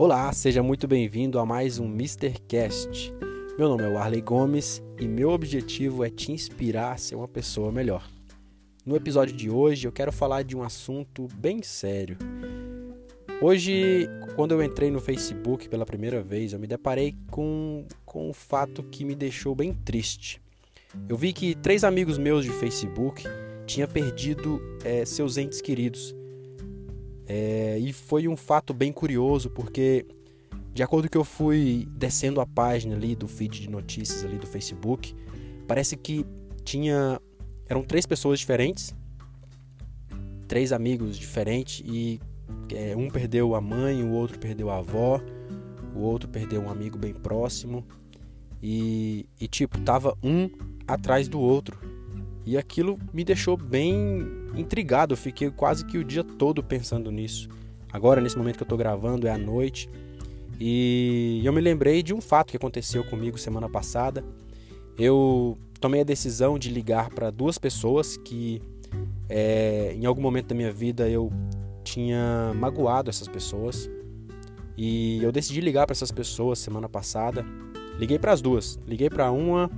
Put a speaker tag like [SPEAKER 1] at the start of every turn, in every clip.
[SPEAKER 1] Olá, seja muito bem-vindo a mais um Mr. Cast. Meu nome é Arley Gomes e meu objetivo é te inspirar a ser uma pessoa melhor. No episódio de hoje eu quero falar de um assunto bem sério. Hoje, quando eu entrei no Facebook pela primeira vez, eu me deparei com, com um fato que me deixou bem triste. Eu vi que três amigos meus de Facebook tinham perdido é, seus entes queridos é, e foi um fato bem curioso, porque de acordo com que eu fui descendo a página ali do feed de notícias ali do Facebook, parece que tinha eram três pessoas diferentes, três amigos diferentes e é, um perdeu a mãe, o outro perdeu a avó, o outro perdeu um amigo bem próximo e, e tipo tava um atrás do outro e aquilo me deixou bem intrigado. Eu fiquei quase que o dia todo pensando nisso. Agora, nesse momento que eu estou gravando, é à noite. E eu me lembrei de um fato que aconteceu comigo semana passada. Eu tomei a decisão de ligar para duas pessoas que é, em algum momento da minha vida eu tinha magoado essas pessoas. E eu decidi ligar para essas pessoas semana passada. Liguei para as duas. Liguei para uma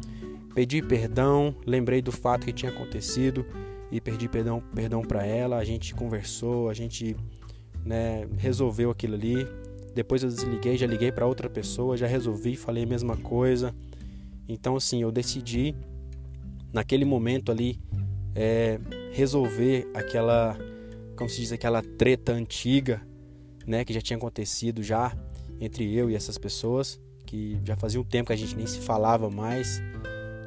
[SPEAKER 1] Pedi perdão, lembrei do fato que tinha acontecido e pedi perdão, perdão para ela. A gente conversou, a gente né, resolveu aquilo ali. Depois eu desliguei, já liguei para outra pessoa, já resolvi, falei a mesma coisa. Então, assim, eu decidi naquele momento ali é, resolver aquela, como se diz, aquela treta antiga, né, que já tinha acontecido já entre eu e essas pessoas, que já fazia um tempo que a gente nem se falava mais.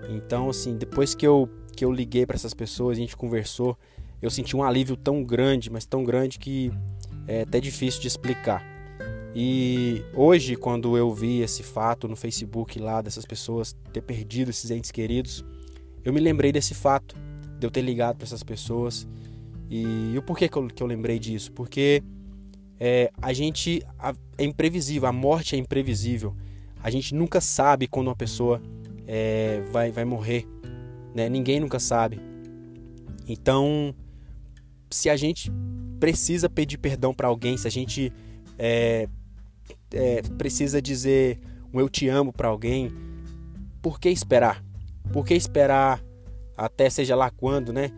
[SPEAKER 1] Então, assim, depois que eu, que eu liguei para essas pessoas, a gente conversou, eu senti um alívio tão grande, mas tão grande que é até difícil de explicar. E hoje, quando eu vi esse fato no Facebook lá dessas pessoas ter perdido esses entes queridos, eu me lembrei desse fato, de eu ter ligado para essas pessoas. E, e o porquê que eu, que eu lembrei disso? Porque é, a gente a, é imprevisível, a morte é imprevisível. A gente nunca sabe quando uma pessoa é, vai, vai morrer. Né? Ninguém nunca sabe. Então, se a gente precisa pedir perdão para alguém, se a gente é, é, precisa dizer um eu te amo para alguém, por que esperar? Por que esperar até seja lá quando, né?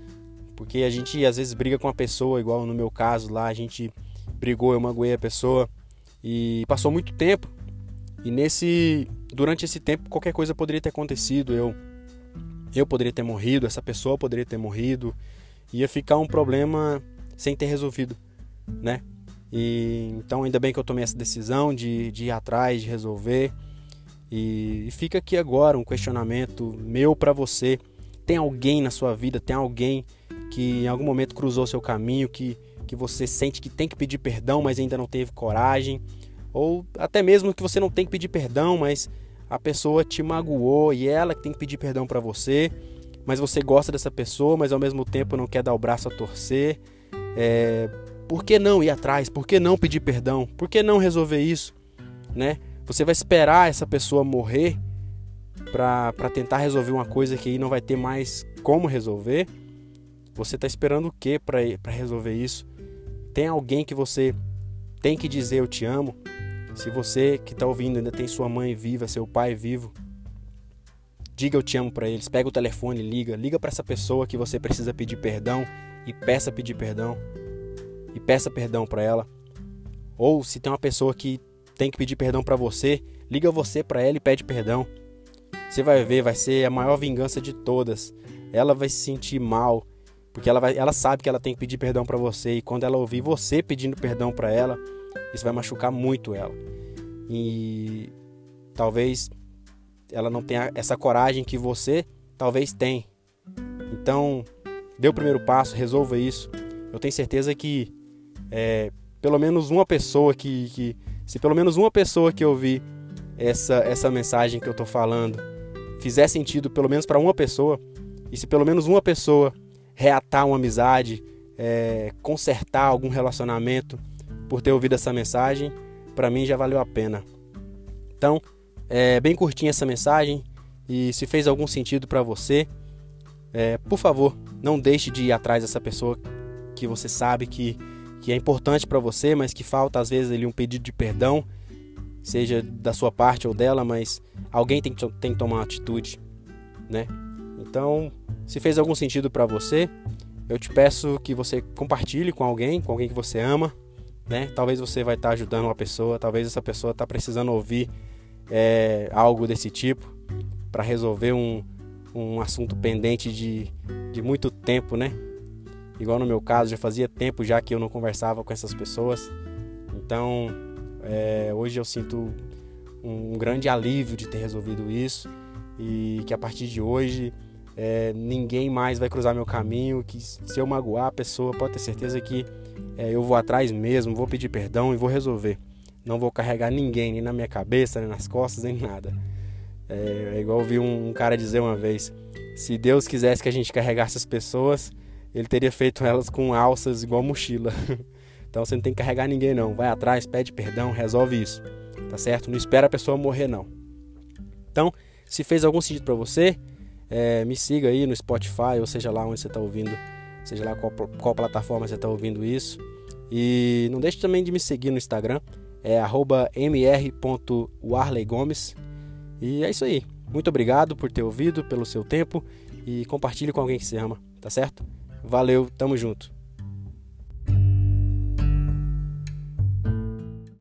[SPEAKER 1] Porque a gente às vezes briga com a pessoa, igual no meu caso lá, a gente brigou, eu magoei a pessoa e passou muito tempo. E nesse durante esse tempo qualquer coisa poderia ter acontecido. Eu eu poderia ter morrido, essa pessoa poderia ter morrido, ia ficar um problema sem ter resolvido, né? E então ainda bem que eu tomei essa decisão de, de ir atrás, de resolver. E, e fica aqui agora um questionamento meu para você. Tem alguém na sua vida, tem alguém que em algum momento cruzou seu caminho, que, que você sente que tem que pedir perdão, mas ainda não teve coragem, ou até mesmo que você não tem que pedir perdão, mas a pessoa te magoou e ela que tem que pedir perdão para você, mas você gosta dessa pessoa, mas ao mesmo tempo não quer dar o braço a torcer. É, por que não ir atrás? Por que não pedir perdão? Por que não resolver isso? Né? Você vai esperar essa pessoa morrer para tentar resolver uma coisa que aí não vai ter mais como resolver? Você está esperando o que para resolver isso? Tem alguém que você tem que dizer eu te amo? Se você que está ouvindo ainda tem sua mãe viva, seu pai vivo, diga eu te amo para eles. Pega o telefone, liga, liga para essa pessoa que você precisa pedir perdão e peça pedir perdão e peça perdão para ela. Ou se tem uma pessoa que tem que pedir perdão para você, liga você para ela e pede perdão. Você vai ver, vai ser a maior vingança de todas. Ela vai se sentir mal, porque ela, vai, ela sabe que ela tem que pedir perdão para você e quando ela ouvir você pedindo perdão para ela, isso vai machucar muito ela. E talvez ela não tenha essa coragem que você talvez tem. Então, dê o primeiro passo, resolva isso. Eu tenho certeza que é, pelo menos uma pessoa que, que, se pelo menos uma pessoa que ouvir essa essa mensagem que eu estou falando fizer sentido pelo menos para uma pessoa e se pelo menos uma pessoa reatar uma amizade, é, consertar algum relacionamento, por ter ouvido essa mensagem. Para mim já valeu a pena. Então, é bem curtinha essa mensagem e se fez algum sentido para você, é, por favor, não deixe de ir atrás dessa pessoa que você sabe que, que é importante para você, mas que falta às vezes ali um pedido de perdão. seja da sua parte ou dela, mas alguém tem que, tem que tomar uma atitude, né? Então, se fez algum sentido para você, eu te peço que você compartilhe com alguém, com alguém que você ama, né? Talvez você vai estar tá ajudando uma pessoa, talvez essa pessoa está precisando ouvir é, algo desse tipo para resolver um, um assunto pendente de, de muito tempo, né? Igual no meu caso, já fazia tempo já que eu não conversava com essas pessoas. Então, é, hoje eu sinto um, um grande alívio de ter resolvido isso e que a partir de hoje é, ninguém mais vai cruzar meu caminho. Que se eu magoar a pessoa, pode ter certeza que é, eu vou atrás mesmo, vou pedir perdão e vou resolver. Não vou carregar ninguém, nem na minha cabeça, nem nas costas, nem nada. É, é igual eu vi um, um cara dizer uma vez: se Deus quisesse que a gente carregasse as pessoas, ele teria feito elas com alças igual mochila. então você não tem que carregar ninguém não. Vai atrás, pede perdão, resolve isso. Tá certo? Não espera a pessoa morrer não. Então, se fez algum sentido para você, é, me siga aí no Spotify, ou seja lá onde você está ouvindo, seja lá qual, qual plataforma você está ouvindo isso. E não deixe também de me seguir no Instagram, é mr.warleygomes. E é isso aí. Muito obrigado por ter ouvido, pelo seu tempo e compartilhe com alguém que você ama, tá certo? Valeu, tamo junto.